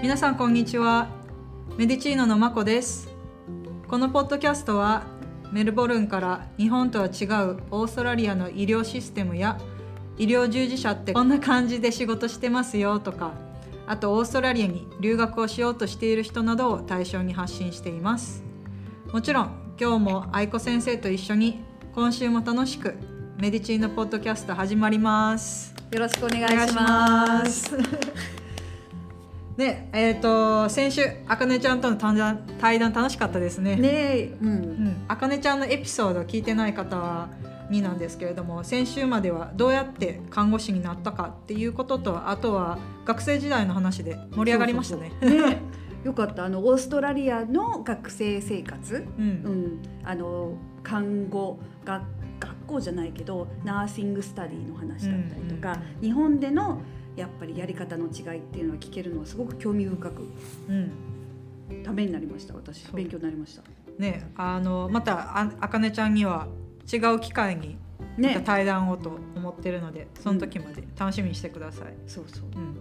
皆さんこんにちは。メディチーノのまこです。このポッドキャストはメルボルンから日本とは違うオーストラリアの医療システムや医療従事者ってこんな感じで仕事してますよとかあとオーストラリアに留学をしようとしている人などを対象に発信しています。もちろん今日も愛子先生と一緒に今週も楽しくメディチーノポッドキャスト始まります。よろしくお願いします。ねえー、と先週あかねちゃんとの対談対談楽しかったですね。ねえ、う。うん。ん、あかねちゃんのエピソードを聞いてない方はになんですけれども先週まではどうやって看護師になったかっていうこととあとは学生時代の話で盛り上がりましたね。そうそうそう。ね よかった。あのオーストラリアの学生生活、ううん。ん、あの看護学学校じゃないけどナーシングスタディの話だったりとか、うん。日本でのやっぱりやり方の違いっていうのは聞けるのはすごく興味深くうん。ためになりました私。そう。勉強になりました。ねあのまたああかねちゃんには違う機会にまたね対談をと思ってるのでその時まで楽しみにしてください。そうそう。うん。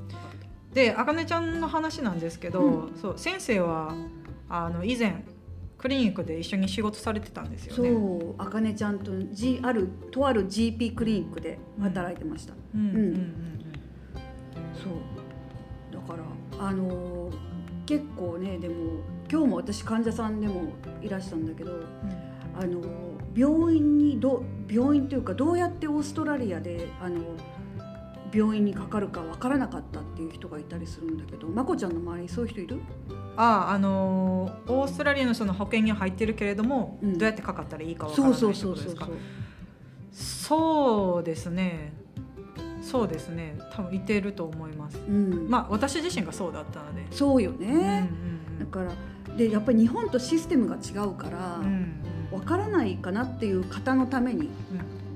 であかねちゃんの話なんですけど、うそう先生はあの以前クリニックで一緒に仕事されてたんですよそね。う。あかねちゃんと、G、あるとある GP クリニックで働いてました。うんうん。うんそう。だからあのー結構ねでも今日も私患者さんでもいらしたんだけどあのー病院にど病院というかどうやってオーストラリアであの病院にかかるかわからなかったっていう人がいたりするんだけどまこちゃんの周りにそういう人いる？ああのーオーストラリアのその保険には入ってるけれども、うん。どうやってかかったらいいかわからないってことですか？そうですねそうですね。多分いてると思います。うん。まあ私自身がそうだったので、そうようんね、だからでやっぱり日本とシステムが違うから、うんうん。わからないかなっていう方のために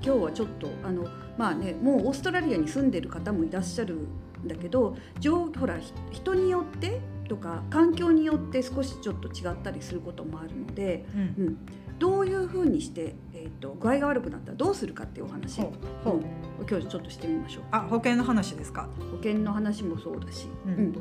今日はちょっとあのまあねもうオーストラリアに住んでる方もいらっしゃるんだけど上ほらひ人によってとか環境によって少しちょっと違ったりすることもあるので、うんうん。うん、どういうふうにして、えー、と具合が悪くなったらどうするかっていうお話。ほうほう。うん今日ちょっとしてみましょう。あ保険の話ですか？保険の話もそうだし、うん。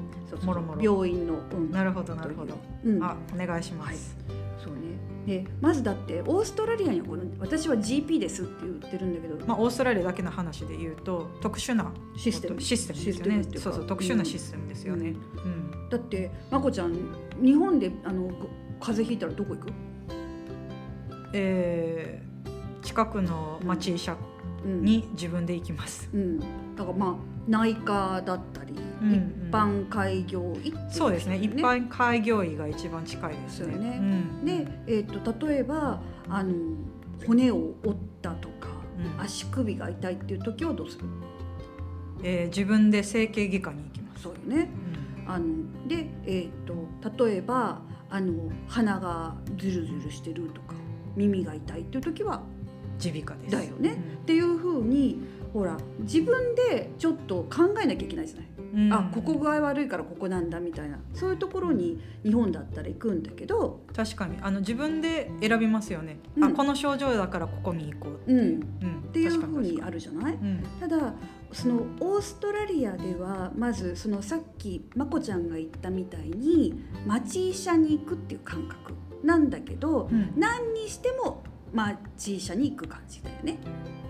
もろもろ。病院の、うんなるほどなるほど、うん、あお願いします、そうね。でまずだってオーストラリアにはこの私は GP ですって言ってるんだけど、まあ、オーストラリアだけの話で言うと特殊なシステム。システムですよね。そうそう特殊なシステムですよね、うん。だってまこちゃん日本であのご風邪ひいたらどこ行く、えー近くの町医者うん、に自分で行きます、うん、だからまあ内科だったり、うん一般開業医っていそうですね。一般開業医が一番近いですね。よね。うんで、えー、と例えばあの骨を折ったとか、うん。足首が痛いっていう時はどうする？えー自分で整形外科に行きます、そうよね。あので、えー、と例えばあの鼻がズルズルしてるとか耳が痛いっていう時は耳鼻科です。だよね。っていうふうにほら自分でちょっと考えなきゃいけないじゃない、うん。うんあここ具合悪いからここなんだみたいな。そういうところに日本だったら行くんだけど、確かに。あの自分で選びますよね、うん。あこの症状だからここに行こう、うん、うん、っっていうふうにあるじゃない。うん。ただそのオーストラリアではまずそのさっきまこちゃんが言ったみたいに町医者に行くっていう感覚なんだけど、うん。何にしても町医者に行く感じだよね。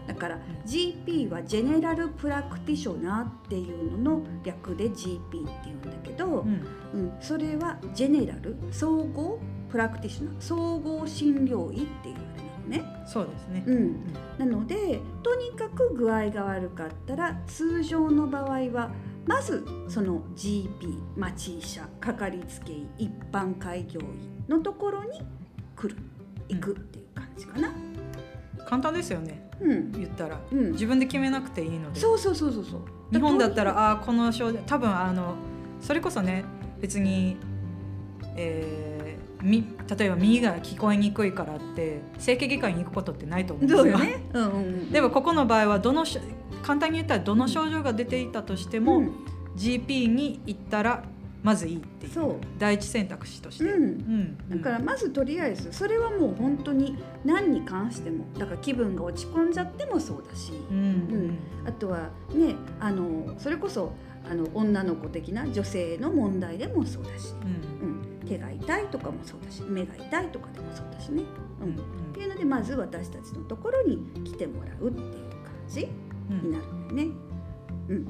だから GP はジェネラルプラクティショナーっていうのの略で GP って言うんだけど、うん。うん、それはジェネラル総合プラクティショナー総合診療医っていうあれなのね。そうですね、うん、なのでとにかく具合が悪かったら通常の場合はまずその GP 町医者かかりつけ医一般開業医のところに来る行くっていう感じかな。簡単ですよねうん。言ったら。うん、自分で決めなくていいので。そうそうそうそうそう。日本だったらああこの症状多分あのそれこそね別に、えーみ例えば耳が聞こえにくいからって整形外科に行くことってないと思うんですよ。ね、うんうんうん、でもここの場合はどのし簡単に言ったらどの症状が出ていたとしても、うん。GP に行ったらまずいいっていうそう。第一選択肢として、うん。うん。だからまずとりあえずそれはもう本当に何に関してもだから気分が落ち込んじゃってもそうだし、うん。うん。あとはねあのそれこそあの女の子的な女性の問題でもそうだし、うん。うん、手が痛いとかもそうだし目が痛いとかでもそうだしね。ううんん。っていうのでまず私たちのところに来てもらうっていう感じうんになるんだよね。うん、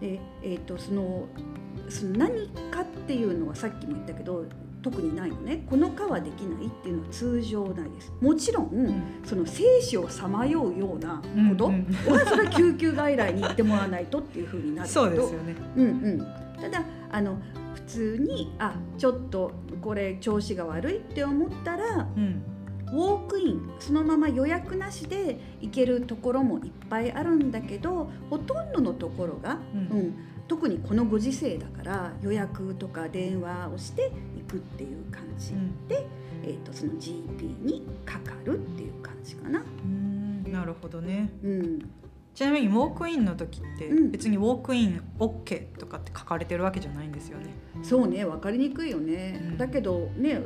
で、えー、とそのその何かっていうのはさっきも言ったけど特にないのね。この科はできないっていうのは通常ないです。もちろん、うん。その生死をさまようようなことうんはそれは救急外来に行ってもらわないとっていうふうになるけど。そうですよね。うんうん、ただあの普通にあちょっとこれ調子が悪いって思ったらうん。ウォークインそのまま予約なしで行けるところもいっぱいあるんだけどほとんどのところが、うん。うん特にこのご時世だから予約とか電話をして行くっていう感じ、うん。えー、とその GP にかかるっていう感じかな。うんなるほどね。うん、ちなみにウォークインの時ってうん。別にウォークイン OK とかって書かれてるわけじゃないんですよね。そうね分かりにくいよね、うん。だけどね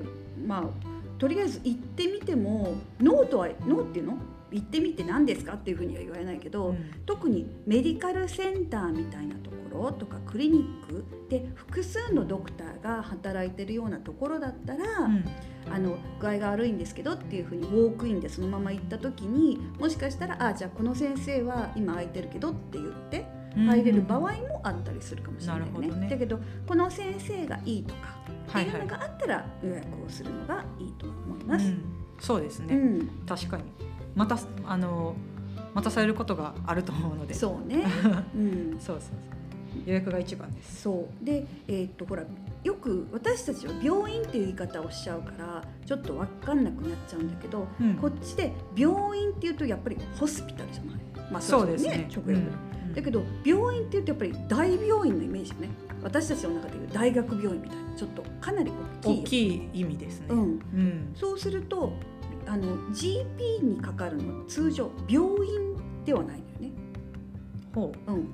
まあとりあえず行ってみてもノーとはノーっていうの？行ってみて何ですかっていうふうには言われないけど、うん。特にメディカルセンターみたいなところとかクリニックで複数のドクターが働いてるようなところだったら、うん。あの具合が悪いんですけどっていうふうにウォークインでそのまま行った時にもしかしたら「あじゃあこの先生は今空いてるけど」って言って入れる場合もあったりするかもしれないね。なるほどね。だけどこの先生がいいとかってはいはいいうのがあったら予約をするのがいいと思います。うんそうですね、うん、確かに。またあの待たされることがあると思うので。そうね。うん、そうそうそう。予約が一番です。そう。でえーっとほらよく私たちは病院っていう言い方をしちゃうからちょっと分かんなくなっちゃうんだけど、うん。こっちで病院っていうとやっぱりホスピタルじゃない？まあそうですね。直訳で。だけど病院っていうとやっぱり大病院のイメージよね私たちの中でいう大学病院みたいなちょっとかなり大きい意味ですね。そうするとあの GP にかかるのは通常病院ではないのよね。ほうんう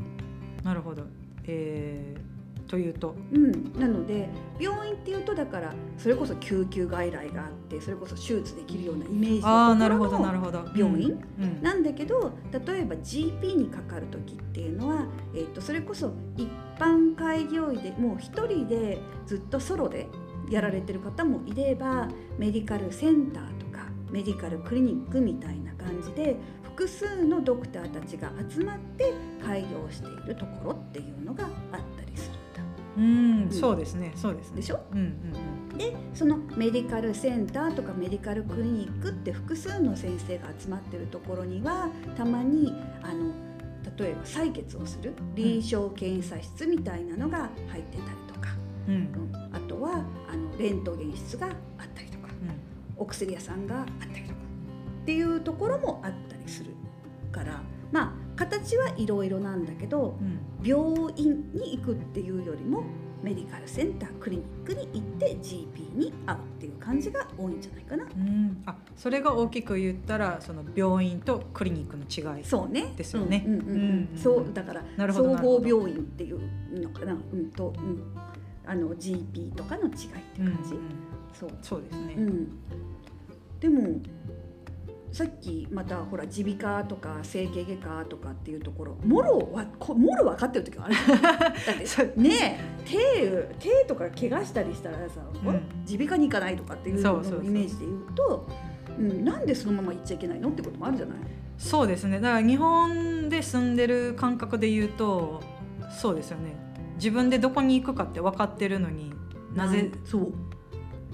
なるほど。えー、というと、うん、なので病院っていうとだからそれこそ救急外来があってそれこそ手術できるようなイメージのところるほどなるのほど。病院うんなんだけど例えば GP にかかる時っていうのは、えー、とそれこそ一般開業医でもう一人でずっとソロでやられてる方もいればメディカルセンターとかメディカルクリニックみたいな感じで複数のドクターたちが集まって開業しているところっていうのが。うん、うん。そうですね。そうですね。でしょ？うんうんでそのメディカルセンターとかメディカルクリニックって複数の先生が集まってるところにはたまにあの例えば採血をする臨床検査室みたいなのが入ってたりとか、うん。うんうんあとはあのレントゲン室があったりとかお薬屋さんがあったりとかっていうところもあったりするからまあ形はいろいろなんだけどうん病院に行くっていうよりもメディカルセンタークリニックに行って GP に会うっていう感じが多いんじゃないかな。うん、あそれが大きく言ったらその病院とクリニックの違い。そうね。ですよねうんうんうんうんうんうんそうだから総合病院っていうのかな。うんと、うん、あの GP とかの違いってうんうん感じ。そう。そうですね。うん。でもさっきまたほら耳鼻科とか整形外科とかっていうところもろはこもろ分かってる時があるだって ねえ手手とか怪我したりしたらさうん。耳鼻科に行かないとかっていうイメージで言うとうん、なんでそのまま行っちゃいけないのってこともあるじゃない？そうですね。だから日本で住んでる感覚で言うと、そうですよね。自分でどこに行くかって分かってるのになぜそう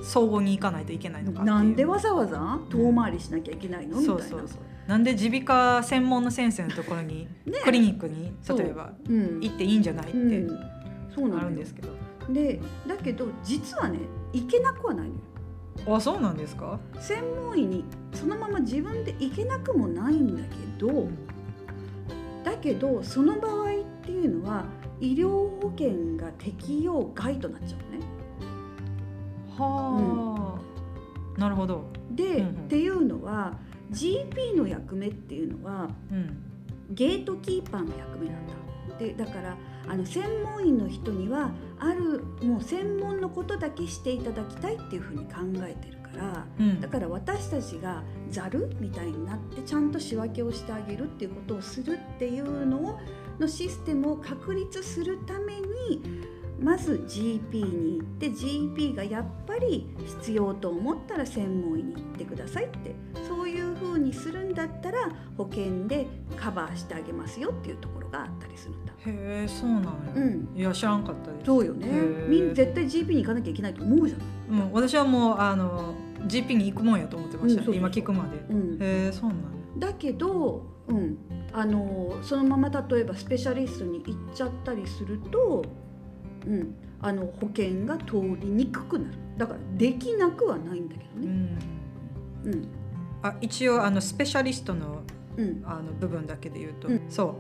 相互に行かないといけないのか。なんでわざわざ遠回りしなきゃいけないの？みたいなそうそうそう。なんで耳鼻科専門の先生のところに、ねクリニックに例えばうん行っていいんじゃないってうん、そうなるんですけど。でだけど実はね行けなくはないのよあそうなんですか？専門医にそのまま自分で行けなくもないんだけどだけどその場合っていうのは医療保険が適用外となっちゃうのね。はあ、なるほど。で、っていうのは GP の役目っていうのはうん。ゲートキーパーの役目なんだ。でだからあの専門医の人にはあるもう専門のことだけしていただきたいっていうふうに考えてるから、うんだから私たちがざるみたいになってちゃんと仕分けをしてあげるっていうことをするっていうのをのシステムを確立するためにまず GP に行って GP がやっぱり必要と思ったら専門医に行ってくださいってそういうふうにするんだったら保険でカバーしてあげますよっていうところがあったりするんだ。へえそうなんや、うん。いや知らんかったです。そうよね。みんな絶対 GP に行かなきゃいけないと思うじゃない。うん、私はもうあの GP に行くもんやと思ってました、うんそうそう今聞くまで。うん。へえそうなんやだけど、うん、あのそのまま例えばスペシャリストに行っちゃったりすると、うん、あの保険が通りにくくなる。だからできなくはないんだけどね。うん。うん。あ一応あのスペシャリストのうん、あの部分だけで言うと、うん。そう。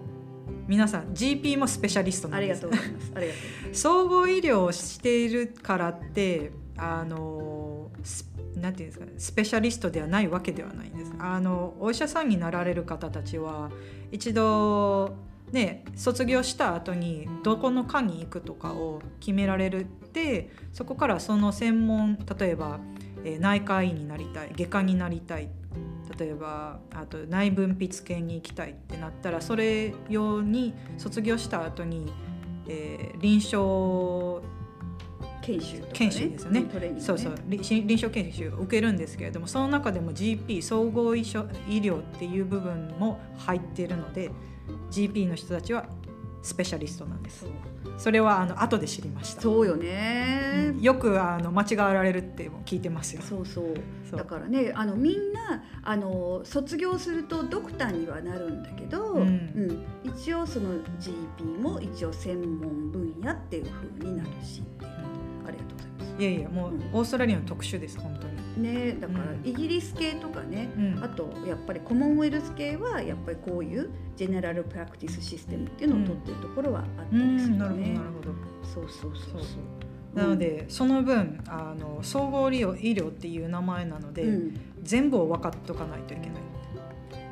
皆さん GP もスペシャリストなありがんですとうございます。ありがとう。総合医療をしているからってあのスなんていうんですかねスペシャリストではないわけではないんです。あのお医者さんになられる方たちは一度ね卒業した後にどこの科に行くとかを決められるってそこからその専門例えば、えー内科医になりたい外科になりたい例えばあと内分泌系に行きたいってなったらそれ用に卒業した後に、えー臨床研修ね、研修ですよね。ね、そうそう。臨臨床研修を受けるんですけれどもその中でも GP 総合医所医療っていう部分も入っているので GP の人たちはスペシャリストなんです。それはあの後で知りました。そうよね。よくあの間違われるって聞いてますよ。そうそう。だからねあのみんなあの卒業するとドクターにはなるんだけど、うん。うん。一応その GP も一応専門分野っていう風になるしありがとうございます。いやいやもううんオーストラリアの特殊です本当に。ねだからうん。イギリス系とかね、うん。あとやっぱりコモンウェルス系はやっぱりこういうジェネラルプラクティスシステムっていうのを取ってるところはあったうりするんなるほどねなる。ほど。そうそうそうそう。なので、その分あの総合医療医療っていう名前なので、うん、全部を分かっとかないといけない。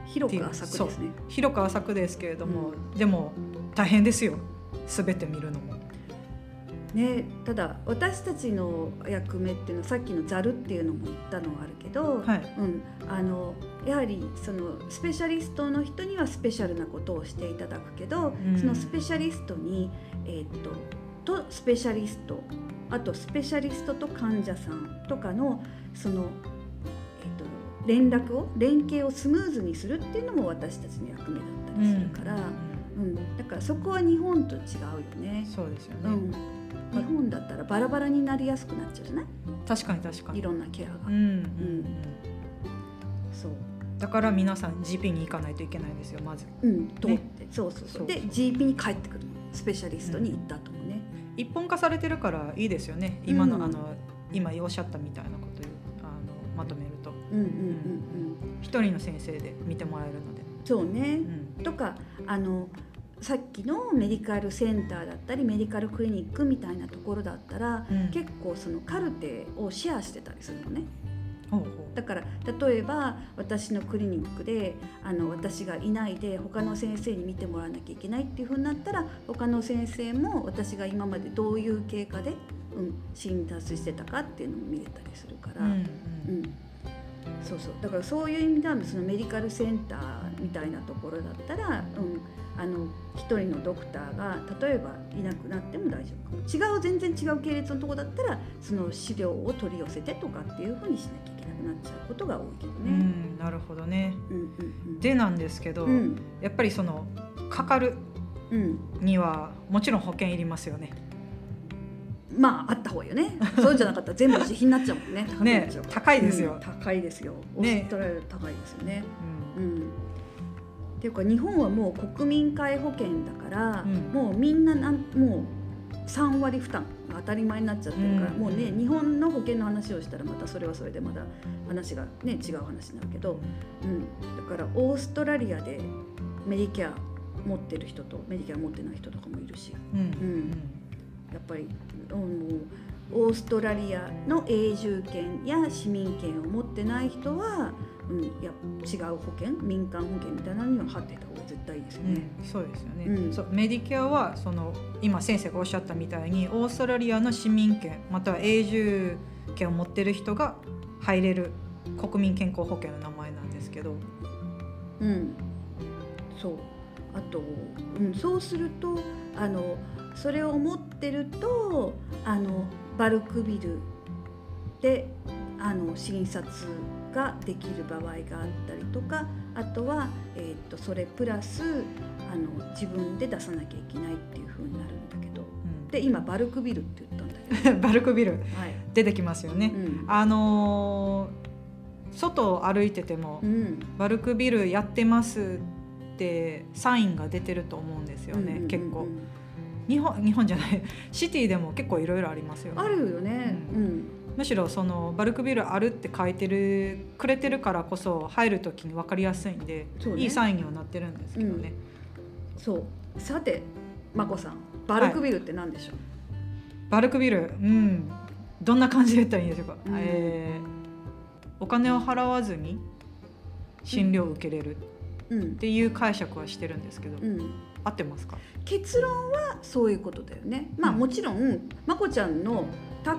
広く浅くですね。広く浅くですけれども、でも大変ですよ。全て見るのも。ね、ただ私たちの役目っていうのはさっきのざるっていうのも言ったのはあるけど、はい。うん、あのやはりそのスペシャリストの人にはスペシャルなことをしていただくけど、うん。そのスペシャリストに、えーっととスペシャリストあとスペシャリストと患者さんとかのその、えーっと連絡を連携をスムーズにするっていうのも私たちの役目だったりするから、うん。だからそこは日本と違うよね。そうですよね、うん、日本だったらバラバラになりやすくなっちゃうじゃない？確かに確かに。いろんなケアが、うんうんうんそう、だから皆さん GP に行かないといけないんですよまず。うん、と思って、そうそうそう。そうで GP に帰ってくるの。スペシャリストに行った後もね、一本化されてるからいいですよね。今の,、うんあの今おっしゃったみたいなことをあのまとめると。うん、うんうんうん。一人の先生で見てもらえるので。そうね。う、ん。とかあのさっきのメディカルセンターだったりメディカルクリニックみたいなところだったら、うん。結構そのカルテをシェアしてたりするのね。だから例えば私のクリニックであの私がいないで他の先生に見てもらわなきゃいけないっていうふうになったら他の先生も私が今までどういう経過で、うん、診察してたかっていうのも見れたりするから、うんううんんそうそうだからそういう意味ではそのメディカルセンターみたいなところだったら、うん、あの一人のドクターが例えばいなくなっても大丈夫かも違う全然違う系列のところだったらその資料を取り寄せてとかっていうふうにしなきゃいけなくなっちゃうことが多いけどうね。んなるほどね。うんうんうん、でなんですけど、うんやっぱりそのかかるうん、にはもちろん保険いりますよね。まああった方がいいよね。そうじゃなかったら全部自費になっちゃうもんね。高くなっちゃうから高いですよ。うん高いですよ。オねーストラリア高いですよね。うん。うん。っていうか日本はもう国民皆保険だから、うん。もうみんななんもう3割負担が当たり前になっちゃってるから、うん。もうね日本の保険の話をしたらまたそれはそれでまだ話がね違う話になるけど、うん、だからオーストラリアでメディケア持ってる人とメディケア持ってない人とかもいるし。うん。うんやっぱり、うん、オーストラリアの永住権や市民権を持ってない人は、うん、いや違う保険民間保険みたいなのには貼っていた方が絶対ですようんね。そうですよね、うん。そうメディケアはその今先生がおっしゃったみたいにオーストラリアの市民権または永住権を持ってる人が入れる国民健康保険の名前なんですけど、うん、そう。あと、うん、そうするとあのそれを持ってるとあのバルクビルであの診察ができる場合があったりとかあとは、えー、とそれプラスあの自分で出さなきゃいけないっていう風になるんだけど。うん。で今バルクビルって言ったんだけ バルクビル。ど、はい。出てきますよね。うん。あのー外を歩いてても、うん。バルクビルやってますってサインが出てると思うんですよね、うんうんうんうん。結構日本日本じゃない。シティでも結構いろいろありますよね。あるよね、ううん。むしろそのバルクビルあるって書いてるくれてるからこそ入る時に分かりやすいんで、そうね。いいサインにはなってるんですけどね、そう。さてまこさんバルクビルって何でしょう、バルクビルうん。どんな感じで言ったらいいんでしょうか、うん。えーお金を払わずに診療を受けれるっうん。ていう解釈はしてるんですけど、うん、合ってますか？結論はそういうことだよね。まあうん。もちろんまこちゃんのタ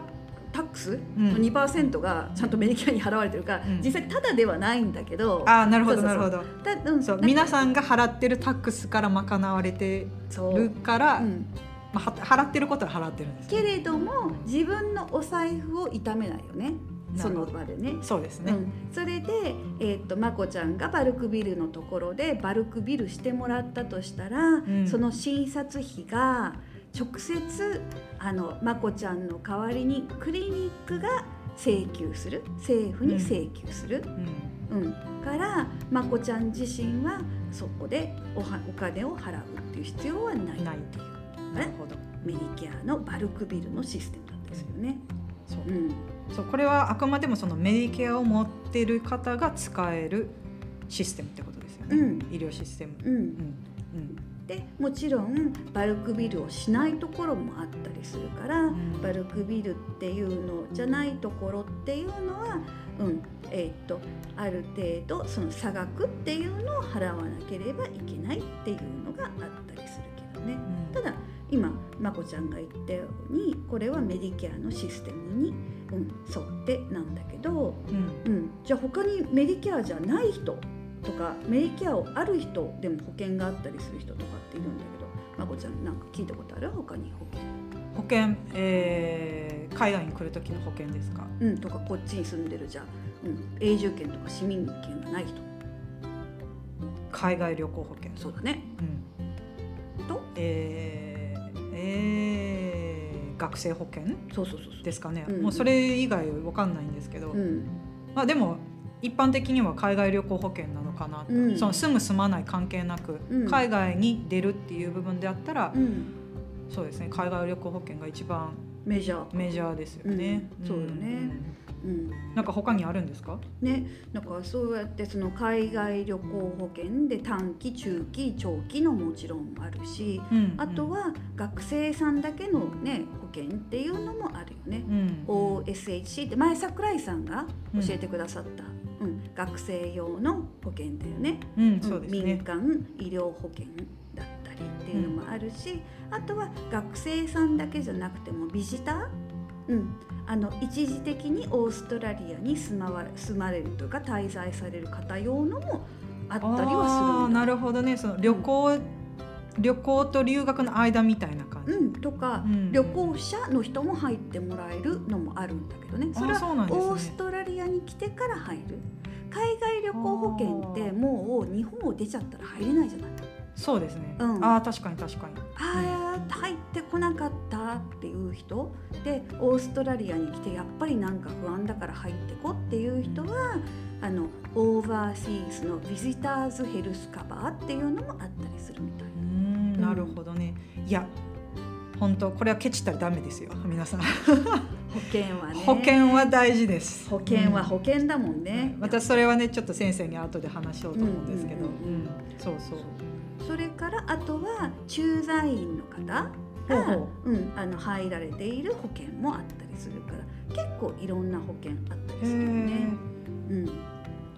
タックスうんの2%がちゃんとメディケアに払われてるから、うん。実際ただではないんだけど、ああなるほどなるほど。だうん。そう皆さんが払ってるタックスから賄われてるから、うん。まあ、は払ってることは払ってるんですね、けれども自分のお財布を痛めないよねその場でね。そうですね、うん、それで、えー、とまこちゃんがバルクビルのところでバルクビルしてもらったとしたら、ん。その診察費が直接あのまこちゃんの代わりにクリニックが請求する。政府に請求する、うん。うん。からまこちゃん自身はそこでおはお金を払うっていう必要はない。ないっていう。なるほど。メディケアのバルクビルのシステムなんですよね。そう。うんそうこれはあくまでもそのメディケアを持ってる方が使えるシステムってことですよね、うん。医療システム、うん。うん。うん、でもちろんバルクビルをしないところもあったりするから、ん。バルクビルっていうのじゃないところっていうのは、うん。えーっとある程度その差額っていうのを払わなければいけないっていうのがあったりするけどね。ただ今まこちゃんが言ったようにこれはメディケアのシステムに、うん、沿ってなんだけど、うん。うん、じゃあ他にメディケアじゃない人とかメディケアをある人でも保険があったりする人とかっているんだけどまこちゃんなんか聞いたことある？他に保険、保険、えー海外に来る時の保険ですか？うん、とかこっちに住んでるじゃあ、うん、永住権とか市民権がない人。海外旅行保険。そうだね。うん。と？えーえー学生保険？そうそうそうですかね、うんもうそれ以外わかんないんですけど、うん。まあでも一般的には海外旅行保険なのかなと、うん。その住む住まない関係なく、うん。海外に出るっていう部分であったら、うん、そうですね。海外旅行保険が一番メジャー。メジャーですよね、うん。そうよねうんうんなんか他にあるんですか？ね、なんかそうやってその海外旅行保険で短期中期長期のもちろんあるしうんあと、は学生さんだけのね保険っていうのもあるよね。うん、OSHC って前桜井さんが教えてくださった、うん学生用の保険だよね。うん、そうです民ね。間医療保険だったりっていうのもあるし、あとは学生さんだけじゃなくてもビジター、うん、あの一時的にオーストラリアに住まわ住まれるというか滞在される方用のもあったりはするなるほどね。その旅行、旅行と留学の間みたいな感じ、うん、とか、うん。旅行者の人も入ってもらえるのもあるんだけどね。それあそうなはオーストラリアに来てから入る。海外旅行保険ってもう日本を出ちゃったら入れないじゃない。そうですね、うん。ああ確かに確かに。あー入ってこなかったっていう人？でオーストラリアに来てやっぱりなんか不安だから入ってこっていう人はあのオーバーシーズのビジターズヘルスカバーっていうのもあったりするみたい。うーん。なるほどね、いや本当これはケチったらダメですよ皆さん。保険はね。保険は大事です。保険はうん。保険だもんね。またそれはねちょっと先生に後で話しようと思うんですけど、うんうんうんうん。そうそうそれからあとは駐在員の方がほうん、あの入られている保険もあったりするから結構いろんな保険あったりするよね。うん、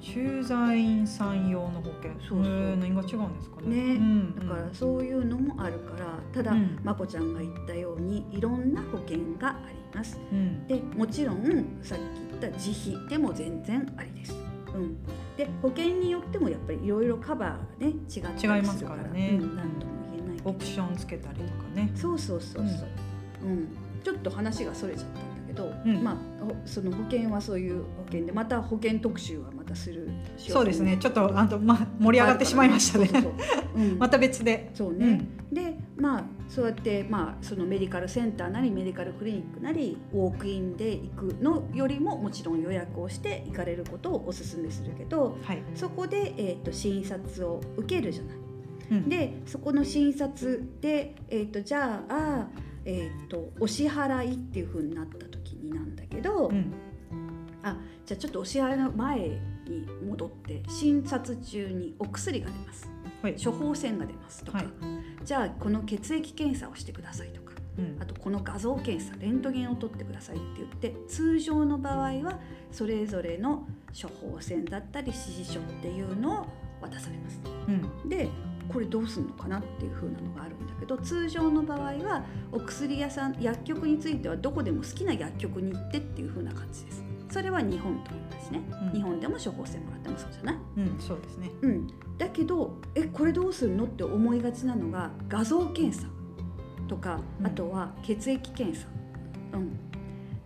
駐在員さん用の保険。そうそう。何が違うんですかね。ね。うん。だからそういうのもあるからただ、うん。まこちゃんが言ったようにいろんな保険があります。うん。でもちろんさっき言った自費でも全然ありです、うん、で保険によってもやっぱりいろいろカバーがね違ったりするから。違いますからね。うん、何とも言えないオプションつけたりとかね。そうそうそうそう、うん。ちょっと話がそれちゃった。んど、うん。まあほその保険はそういう保険でまた保険特集はまたするそうですね。ちょっとあと、まあ、盛り上がってしまいましたね。また別で。そうね、でまあそうやってまあそのメディカルセンターなりメディカルクリニックなりウォークインで行くのよりももちろん予約をして行かれることをお勧めするけどはい、そこで、えー、と診察を受けるじゃない。うん、でそこの診察で、えー、とじゃあ、えー、とお支払いっていうふうになった時になんだけど、うん。あじゃあちょっとお支払いの前に戻って診察中にお薬が出ます。はい。処方箋が出ますとか、はい。じゃあこの血液検査をしてくださいとか。うん。あとこの画像検査レントゲンを取ってくださいって言って通常の場合はそれぞれの処方箋だったり指示書っていうのを渡されます。うん。でこれどうすんのかなっていう風なのがあるんだけど通常の場合はお薬屋さん薬局についてはどこでも好きな薬局に行ってっていう風な感じです。それは日本と同じね、うん。日本でも処方箋もらってもそうじゃない？うんそうですね。うん。だけどえこれどうするのって思いがちなのが画像検査とかうん。あとは血液検査、うん、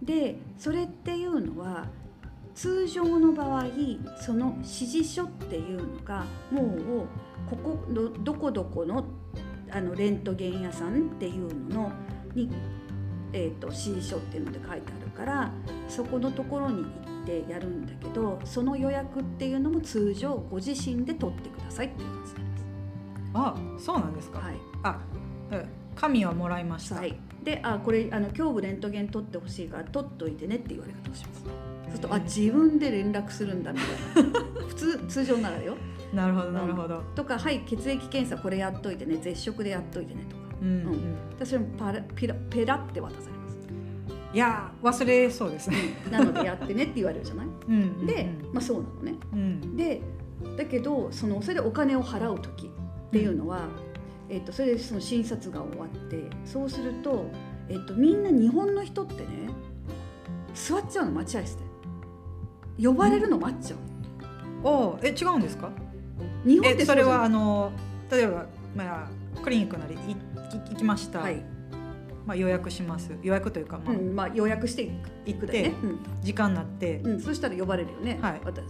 でそれっていうのは通常の場合その指示書っていうのがもうここどどこどこのあのレントゲン屋さんっていうののに、えー、と指示書っていうので書いてあるからそこのところに行ってやるんだけどその予約っていうのも通常ご自身で取ってくださいっていう感じになりあそうなんですか？はい。あうん紙はもらいました、はい、であこれあの胸部レントゲン取ってほしいから取っといてねって言われ方をします。そうするとあ自分で連絡するんだみたいな。普通通常ならよなるほどなるほど、とかはい血液検査これやっといてね絶食でやっといてねとか。うんうん。それもパラピラペラって渡されます。いやー忘れそうです。ね、なのでやってねって言われるじゃない？うんうんうん。で、まあ、そうなのね。うん。でだけどそのそれでお金を払う時っていうのは、えっとそれでその診察が終わってそうすると、えっとみんな日本の人ってね座っちゃうの待合室で。呼ばれるの待っちゃうおーえ違うんですか？日本ってえそれはうあの例えば、まあ、クリニックなり行きました、はい、まあ、予約します。予約というか、まあうんまあ、予約していく行っだよね。て、時間になって、うん。うん、そしたら呼ばれるよね、はい。私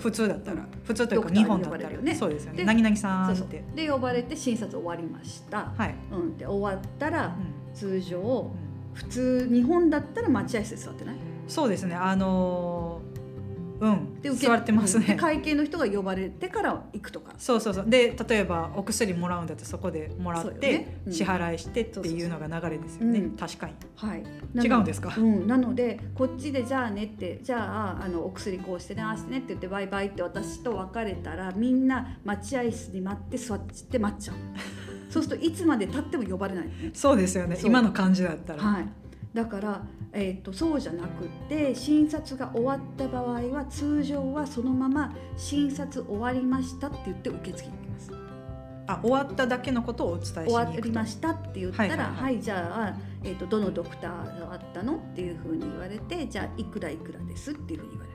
普通だったら。普通というか日本だったら。よね。そうですよね。で何々さんって。で呼ばれて診察終わりました、はい、うん、で終わったらうん。通常うん。普通日本だったら待合室で座ってない？そうですね。あのーうん。で受け座ってますね。会計の人が呼ばれてから行くとか。そうそうそう。で例えばお薬もらうんだってそこでもらって、ね。うん。支払いしてっていうのが流れですよね、うん。確かに。はい。違うんですか？うん、なのでこっちでじゃあねってじゃああのお薬こうしてねああしてねって言ってバイバイって私と別れたらみんな待合室に待って座って待っちゃう。そうするといつまで経っても呼ばれないのね。そうですよね。今の感じだったら、はい、だから、えー、とそうじゃなくって診察が終わった場合は通常はそのまま診察終わりましたって言って受付に行きます。あ終わっただけのことをお伝えしに終わりましたって言ったら、はいいははいはいじゃあ、えー、とどのドクターがあったのっていうふうに言われてじゃあいくらいくらですっていうふうに言われる。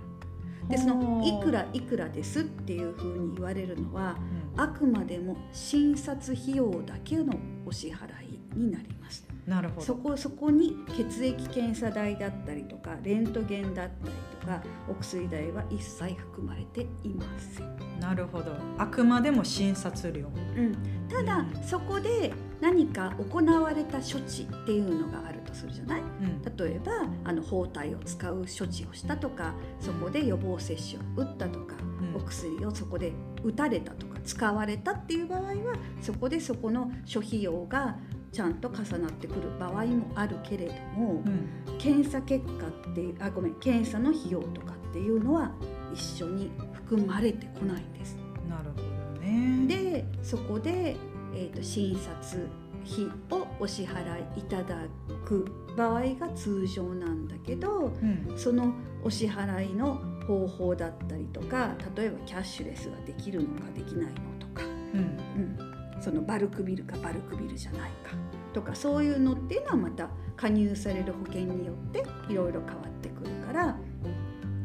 でそのいくらいくらですっていうふうに言われるのはうんあくまでも診察費用だけのお支払いになります。なるほど。そこそこに血液検査代だったりとかレントゲンだったりとかお薬代は一切含まれていません。なるほど。あくまでも診察料。うん、ただ、うん。そこで何か行われた処置っていうのがあるとするじゃない？うん。例えばあの包帯を使う処置をしたとかそこで予防接種を打ったとか、うん。お薬をそこで打たれたとか使われたっていう場合はそこでそこの諸費用がちゃんと重なってくる場合もあるけれども、うん。検査結果ってあごめん検査の費用とかっていうのは一緒に含まれてこないんです。なるほどね。でそこで、えー、と診察費をお支払いいただく場合が通常なんだけどうん。そのお支払いの方法だったりとか例えばキャッシュレスができるのかできないのとか、うん。うん、そのバルクビルかバルクビルじゃないか。とかそういうのっていうのはまた加入される保険によっていろいろ変わってくるから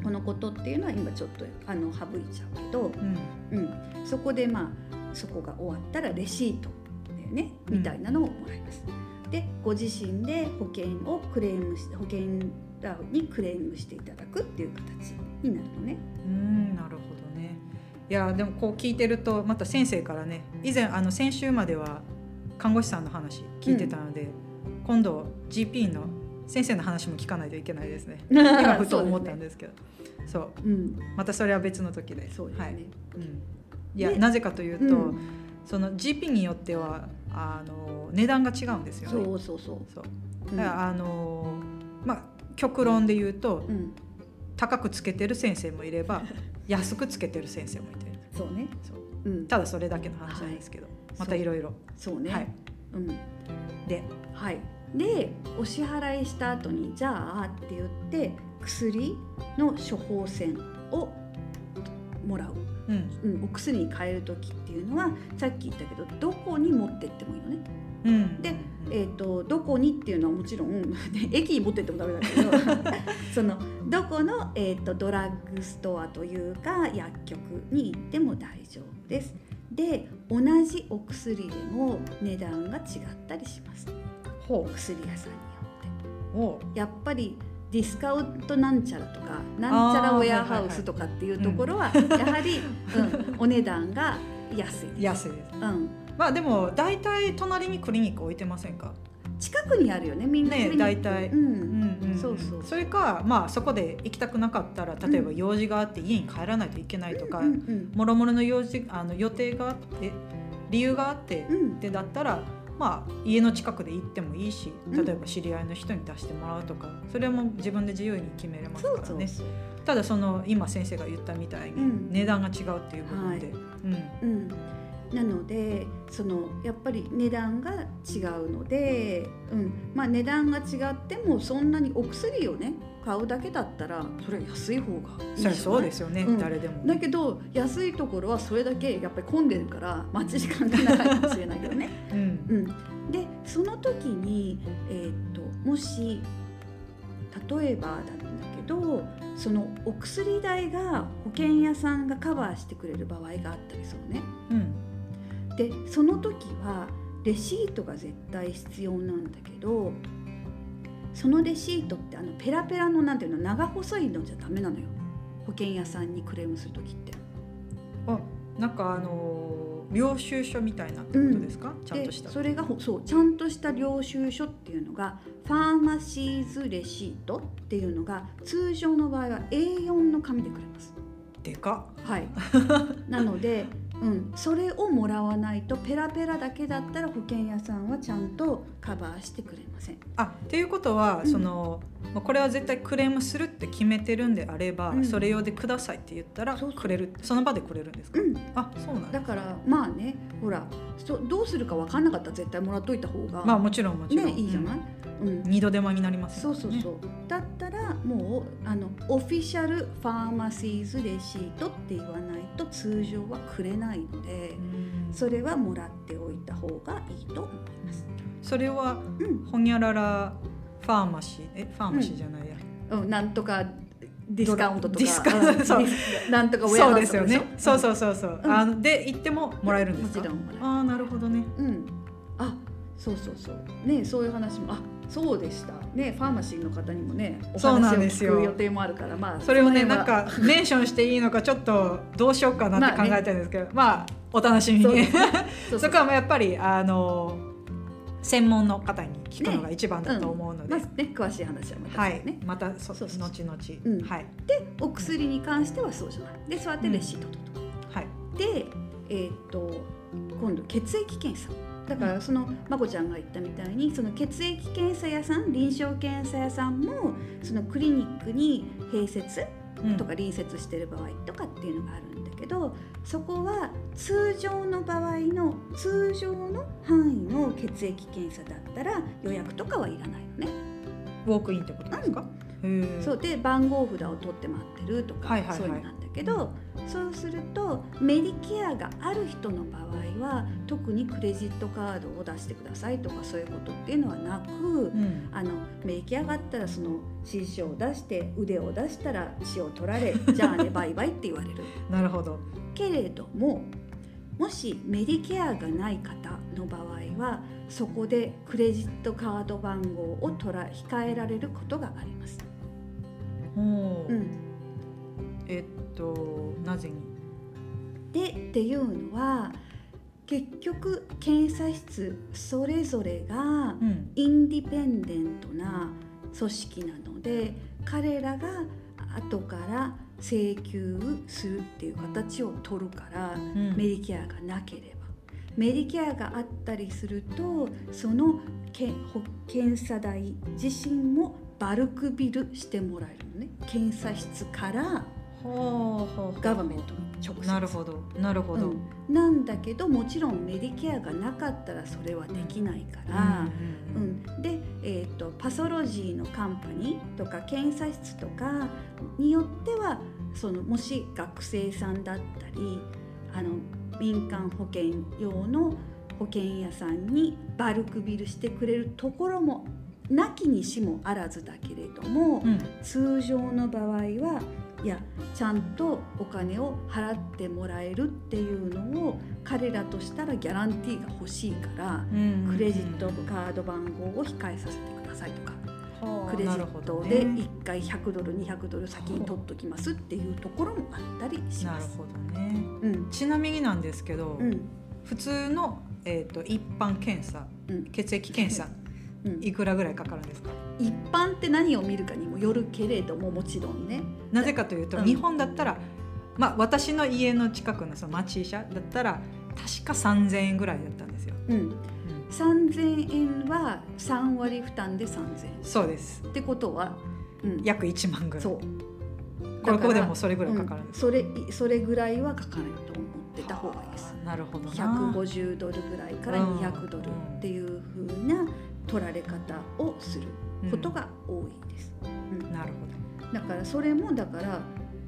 このことっていうのは今ちょっとあの省いちゃうけど、うん。うん、そこでまあそこが終わったらレシートだよねうんみたいなのをもらいます。でご自身で保険をクレームし保険らにクレームしていただくっていう形になるのね。うんなるいやでもこう聞いてるとまた先生からね以前あの先週までは看護師さんの話聞いてたので、今度 GP の先生の話も聞かないといけないですね。今ふと思ったんですけど。そう。うん、またそれは別の時で。そうですね。はい。うん、いやでなぜかというと、うん。その GP によってはあの値段が違うんですよね。そうそうそう。そう。うん。だからあのまあ極論で言うとうん、高くつけてる先生もいれば 安くつけてる先生もいてそうね。そううん、ただそれだけの話なんですけど、またいろいろそうね。はいうん、ではい。でお支払いした後にじゃあって言って薬の処方箋をもらう。うんうん、お薬に変える時っていうのはさっき言ったけどどこに持ってってもいいのね。うんでえー、とどこにっていうのはもちろん 駅に持ってってもダメだけど そのどこの、えー、とドラッグストアというか薬局に行っても大丈夫です。で同じお薬でも値段が違ったりしますおほ薬屋さんによって。やっぱりディスカウントなんちゃらとかなんちゃらウェアハウスとかっていうところはやはり、うん、お値段が安いです。安いです。うん、まあでも大体隣にクリニック置いてませんか？近くにあるよねみんなね大体。うん。うんうんそうそうそれかまあそこで行きたくなかったら例えば用事があって家に帰らないといけないとか、もろもろの用事あの予定があって理由があってうん。でだったらまあ家の近くで行ってもいいしうん。例えば知り合いの人に出してもらうとかそれも自分で自由に決めれますからね。ただその今先生が言ったみたいにうん。値段が違うっていう部分で、うん。うん、なのでそのやっぱり値段が違うので、うん。まあ、値段が違ってもそんなにお薬をね買うだけだったらそれは安い方がいいじゃそうですよね、うん。誰でも。だけど安いところはそれだけやっぱり混んでるから待ち時間が長いかもしれないけどね。もし例えばだったんだけどそのお薬代が保険屋さんがカバーしてくれる場合があったりするね。うんでその時はレシートが絶対必要なんだけどそのレシートってあのペラペラのなんていうの長細いのじゃダメなのよ保険屋さんにクレームする時って。あなんかあのー領収書みたいなってことですか、ちゃんとした。でそれがほそうちゃんとした領収書っていうのがファーマシーズレシートっていうのが通常の場合は A4 の紙でくれます。でかはい、なので、うん、それをもらわないとペラペラだけだったら保険屋さんはちゃんとカバーしてくれません。あっていうことは、うん。そのまあこれは絶対クレームするって決めてるんであれば、うん。それ用でくださいって言ったらくれるその場でくれるんですか、うん、あそうなんだだからまあねほらそどうするか分かんなかったら絶対もらっといた方が、まあもちろんもちろん、ねいいじゃない、うん。うん。二度手間になりますそうそうそう、だったらもうあのオフィシャルファーマシーズレシートって言わないと通常はくれないのでうん。それはもらっておいた方がいいと思います。それはうん。ほにゃららファーマシー？えファーマシーじゃないや、うん、なんとかディスカウントとか。ううん。ディスなんとかウェアそうですよね。そううそうそうそう、うん。あので行ってももらえるんですか？もちろんもらえる。ああなるほどね。うん、あそうそうそう。ねそういう話も。あそうでした。ねファーマシーの方にもねお話を聞く予定もあるからまあそれをねのなんかメンションしていいのかちょっとどうしようかなって考えてるんですけど、まあお楽しみに。そ こはやっぱりあの専門の方に聞くのが一番だと思うので、まずね詳しい話はまたはい、ね、またそそうそう後々、うん。はい。でお薬に関してはそうじゃない。でそうやってレシートとと、はい。でえーっと今度血液検査だからそのまこちゃんが言ったみたいにその血液検査屋さん臨床検査屋さんもそのクリニックに併設うん。とか隣接してる場合とかっていうのがあるんだけどそこは通常の場合の通常の範囲の血液検査だったら予約とかはいらないのね。ウォークインってことですか、へえそう。で番号札を取って待ってるとか、そういうのなんだけど、そうするとメディケアがある人の場合は特にクレジットカードを出してくださいとかそういうことっていうのはなく、うんあのメディケアがあったらその指示書を出して腕を出したら血を取られ じゃあねバイバイって言われる。なるほどけれどももしメディケアがない方の場合はそこでクレジットカード番号を取ら控えられることがあります。うんえっとなぜに？でっていうのは結局検査室それぞれがうん。インディペンデントな組織なので彼らが後から請求するっていう形を取るから、うん。メディケアがなければ。メディケアがあったりするとその検査代自身もバルクビルしてもらえるのね。検査室からガバメントに直接。なるほど。なるほど、うん。なんだけどもちろんメディケアがなかったらそれはできないから、ううんんで、えー、とパソロジーのカンパニーとか検査室とかによってはそのもし学生さんだったりあの民間保険用の保険屋さんにバルクビルしてくれるところもなきにしもあらずだけれども、うん。通常の場合はいやちゃんとお金を払ってもらえるっていうのを彼らとしたらギャランティーが欲しいから、うんクレジットカード番号を控えさせてくださいとか、はあクレジットで1回100ドル200ドル先に取っときますっていうところもあったりします。なるほどね。うん。ちなみになんですけど、うん。普通の、えー、と一般検査うん。血液検査うんいくらぐらいかかるんですか？一般って何を見るかにもよるけれどももちろんね。なぜかというと、うん。日本だったら、まあ、私の家の近くのその町医者だったら確か3000円ぐらいだったんですよ、うん、うん。3000円は3割負担で3000円。そうです。ってことは、うん、約1万ぐらい。そう。こここでもそれぐらいかかるんです、うん。それそれぐらいはかかると思ってた方がいいです。なるほどな。150ドルぐらいから200ドルっていう風な取られ方をすることが多いです。うん。なるだからそれもだから、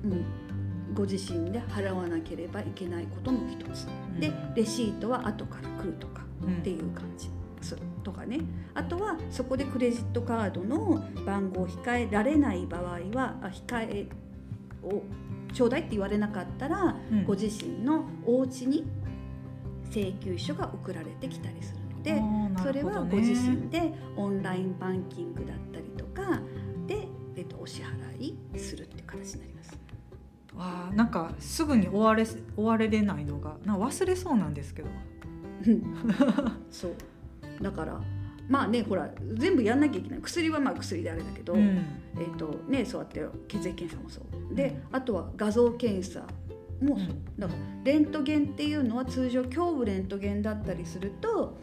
うん、ご自身で払わなければいけないことの一つ。ほどでレシートは後から来るとかうん。っていう感じ。そう。とかね。あとはそこでクレジットカードの番号を控えられない場合はあ控えをちょうだいって言われなかったら、うん。ご自身のお家に請求書が送られてきたりするので、あーなそれはご自身でオンラインバンキングだったりとかで、えっと、お支払いするっていう形になります。わあなんかすぐに終われ終われれないのがな忘れそうなんですけど。そう。だからまあねほら全部やんなきゃいけない。薬はまあ薬であれだけど、うん。えっとね、そうやって血液検査もそう。であとは画像検査もそう、うん。だからレントゲンっていうのは通常胸部レントゲンだったりすると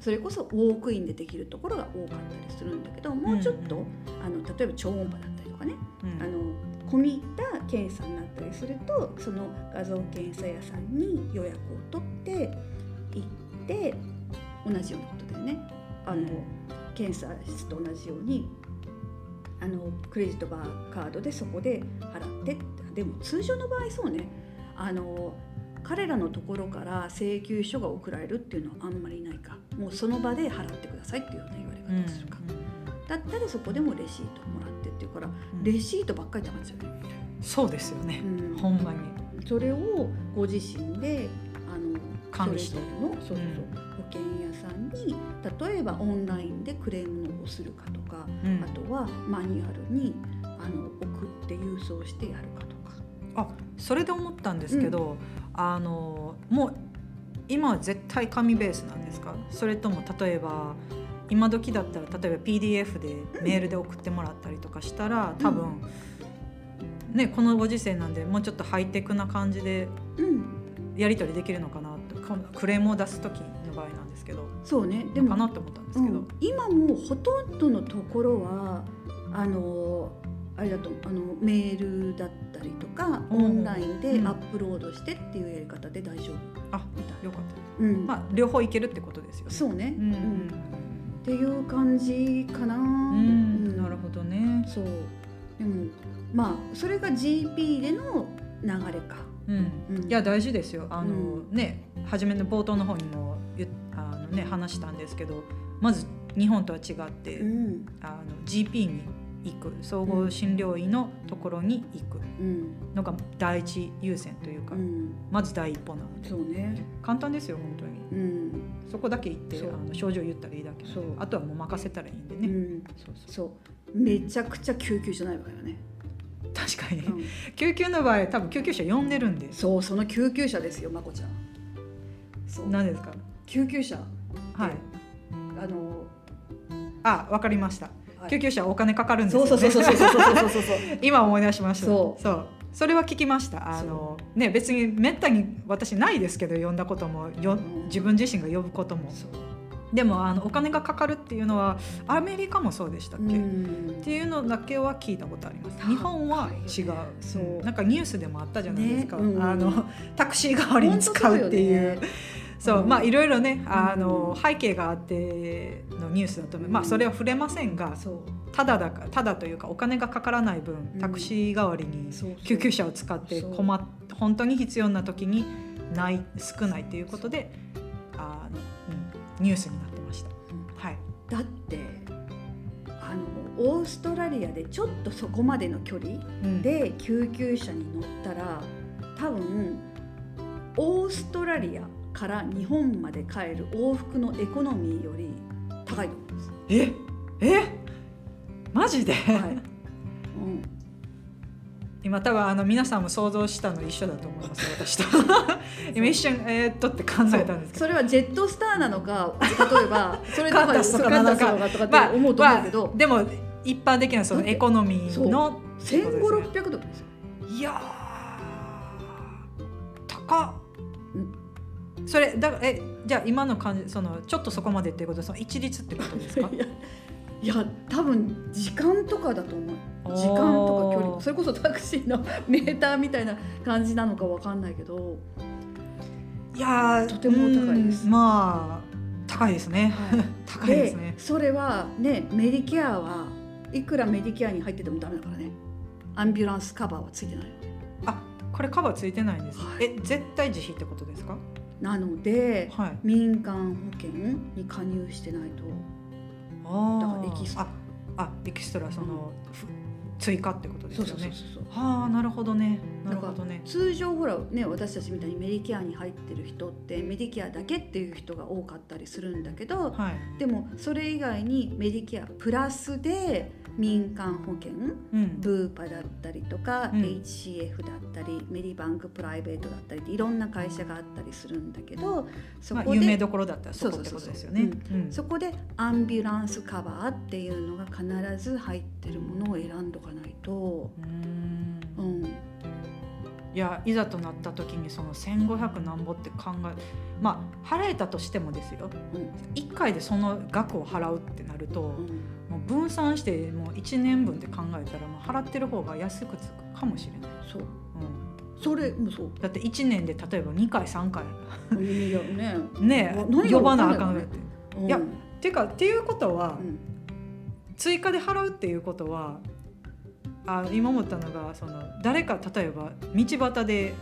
それこそウォークインでできるところが多かったりするんだけどもうちょっと、うんあの例えば超音波だったりとかね。うん。あの込み入った検査になったりするとその画像検査屋さんに予約を取って行って同じようなことだよね。あの、うん。検査室と同じようにあのクレジットバーカードでそこで払って。でも通常の場合そうね。あの彼らのところから請求書が送られるっていうのはあんまりないか。もうその場で払ってくださいっていうような言われうん方をするか、だったらそこでもレシートをもらってっていうからうん。レシートばっかりっちゃうね、そうですよね、うん。ほんまに。それをご自身であの管理して。のそうそうそう、保険屋さんに例えばオンラインでクレームをするかとか、うん。あとはマニュアルにあの送って郵送してやるかとか。あそれで思ったんですけど、あのもう今は絶対紙ベースなんですか？それとも例えば今時だったら例えば PDF でメールで送ってもらったりとかしたら多分、ねこのご時世なんでもうちょっとハイテクな感じでうん、やり取りできるのかなとクレームを出す時の場合なんですけどそうね。でも、かなって思ったんですけど、うん。今もうほとんどのところはあのあれだとあのメールだったりとか、うんオンラインでうん。アップロードしてっていうやり方で大丈夫。あよかった。うん。まあ両方いけるってことですよね。そうね、うんうんっていう感じかな。うん。なるるほどね。そう。でもまあそれが GP での流れか、うん。うん。いや大事ですよ。あの、うん。ね初めの冒頭の方にもあの、ね、話したんですけどまず日本とは違って、うん。あの GP に行く。総合診療医のところに行く。うん。のが第一優先というか、うん、まず第一歩なので。そうね、簡単ですよ本当に。うん。そこだけ行ってあの症状言ったらいいだけあとはもう任せたらいいんでね、うん、そうそう。そう。めちゃくちゃ救急じゃないわよね、確かに、うん。救急の場合多分救急車呼んでるんで。そうその救急車ですよまこちゃん。そう。何ですか？救急車はい。あのあわかりました、はい救急車お金かかるんですよね。そうそうそうそうそうそう今思い出しました。そう。そう。それは聞きました。あの、ね、別にめったに私ないですけど呼んだこともよ自分自身が呼ぶことも。でもあのお金がかかるっていうのはアメリカもそうでしたっけ？っていうのだけは聞いたことあります。日本は違う,、そう。なんかニュースでもあったじゃないですか、ね、あのタクシー代わりに使うっていう。そううんまあいろいろねあうのん背景があってのニュースだと思う。まあそれは触れませんがただだかただというかお金がかからない分うん。タクシー代わりに救急車を使って困っ本当に必要な時にない少ないということであの、うん、ニュースになってました。はい、だってあのオーストラリアでちょっとそこまでの距離うん。で救急車に乗ったら多分オーストラリアから日本まで帰る往復のエコノミーより高いと思います。ええマジで、はい。うん、今多分あの皆さんも想像したの一緒だと思います私と。今一瞬えー、っとって考えたんですけど。それはジェットスターなのか例えばそれとかカンタスとかとかとか。って思うと思うけど、まあでも一般的なそのエコノミーのね。五六百ドルですよ。いやー高っ、それだえじゃあ今の感じそのちょっとそこまでっていうことはその一律ってことですか？いや多分時間とかだと思う。時間とか距離それこそタクシーのメーターみたいな感じなのかわかんないけど、いやーとても高いです。うんまあ高いですね、高いですね。それはねメディケアはいくらメディケアに入っててもダメだからね。アンビュランスカバーはついてない。のあこれカバーついてないんです、はい。え絶対自費ってことですか？なのではい。民間保険に加入してないと。あだからエキストラ。ああエキストラその、ふ追加ってことですよね。そうはあなるほどね。なるほどね。通常ほらね私たちみたいにメディケアに入ってる人ってメディケアだけっていう人が多かったりするんだけどはい。でもそれ以外にメディケアプラスで民間保険うん。ブーパだったりとか、うん。HCF だったりメディバンクプライベートだったりっていろんな会社があったりするんだけどそまあ、こで、有名どころだったらそこってことですよね。うん。そこでアンビュランスカバーっていうのが必ず入ってるものを選んどかないと、うん。うん、いやいざとなった時にその1,500なんぼって考えまあ払えたとしてもですよ。うん。1回でその額を払うってなると、うん分散してもう1年分で考えたらもう払ってる方が安くつくかもしれない、そう。うん、それもそう。だって1年で例えば2回3回。ね。ね呼ばなあわかんって。うん。いやっていうかっていうことは、うん。追加で払うっていうことはあ今思ったのがその誰か例えば道端で、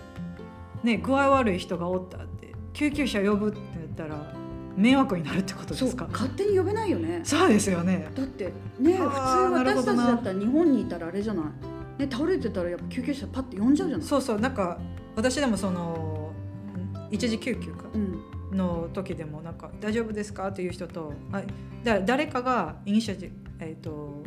ね、具合悪い人がおったって救急車呼ぶって言ったら迷惑になるってことですか？勝手に呼べないよね。そうですよね。だってね普通私たちだったら日本にいたらあれじゃない、ね、倒れてたらやっぱ救急車パッて呼んじゃうじゃない？そうそうなんか私でもその一時救急か。うん。の時でもなんか大丈夫ですか？っていう人とあだ誰かがイニシアチブ、えー、と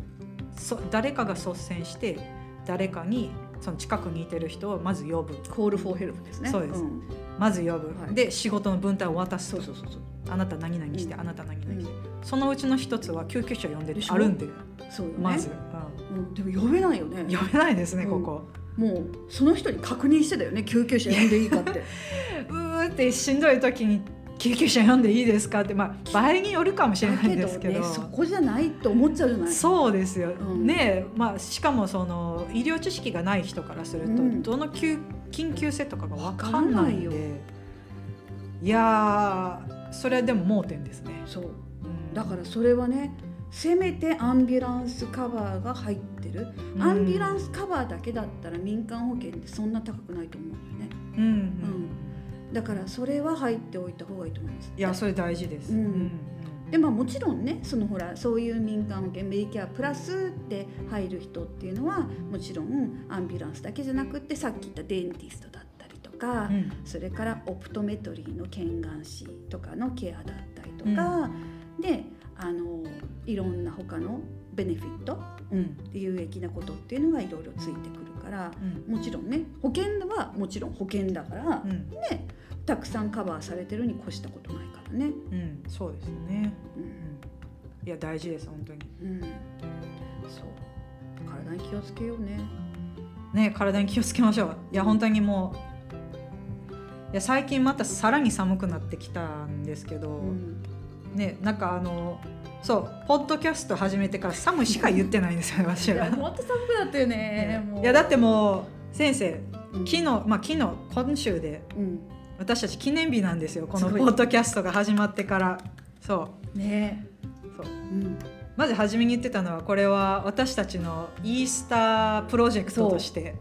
そ誰かが率先して誰かにその近くにいてる人をまず呼ぶ。コールフォーヘルプですね。そうです。んまず呼ぶ、はい。で仕事の分担を渡すと。そうそうそうそう。あなた何々して、うん。あなた何々して、うそのうちの一つは救急車呼んでるでしょあるんで。そう。よね。まず、うん、でも呼べないよね。うん、呼べないですね、うん。ここ。もうその人に確認してたよね救急車呼んでいいかって。うーってしんどい時に救急車呼んでいいですかって。まあ場合によるかもしれないんですけど。だねそこじゃないって思っちゃうじゃない。そうですよ、うん。ねまあしかもその医療知識がない人からすると、うん。どの救緊急性とかが分かんわないかんないよ。んでいやーそれはでも盲点ですね、そう。うん。だからそれはねせめてアンビュランスカバーが入ってる、うん。アンビュランスカバーだけだったら民間保険ってそんな高くないと思うんだよね。うんうん。ん。だからそれは入っておいた方がいいと思います。いやそれ大事です、うんでまあもちろんねそのほらそういう民間保険メディケアプラスって入る人っていうのはもちろんアンビュランスだけじゃなくってさっき言ったデンティストだったりとか、うん。それからオプトメトリーの検眼師とかのケアだったりとか、であのいろんな他のベネフィット、うん。有益なことっていうのがいろいろついてくるからうん。もちろんね保険はもちろん保険だから、うん。ねたくさんカバーされてるに越したことないからね。うんそうですね、ううん。ん、いや大事です本当に。うん、そう。体に気をつけようね。ね体に気をつけましょう。いや本当にもういや最近またさらに寒くなってきたんですけど、うん。ねなんかあのそうポッドキャスト始めてから寒いしか言ってないんですよ 私は。本当寒くなったよね。もう。いやだってもう先生うん。昨日まあ昨日今週でうん私たち記念日なんですよこのポッドキャストが始まってから。そう。ね。そう。うん。まず初めに言ってたのはこれは私たちのイースタープロジェクトとして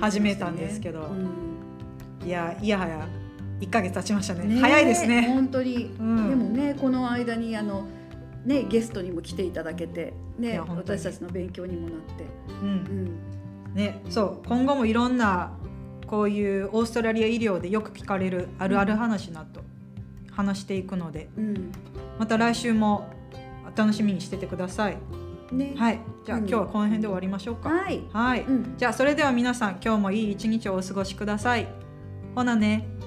始めたんですけど。うんいやいやはや1ヶ月経ちましたね。ね早いですね。本当に、うん。でもねこの間にあのねゲストにも来ていただけていね私たちの勉強にもなって、ううんん、ねそう。今後もいろんなこういうオーストラリア医療でよく聞かれるあるある話など話していくので。うん、また来週も楽しみにしててください。ね。はい。じゃあ、うん。今日はこの辺で終わりましょうか。はい、はい、うん、じゃあそれでは皆さん今日もいい一日をお過ごしください。ほなね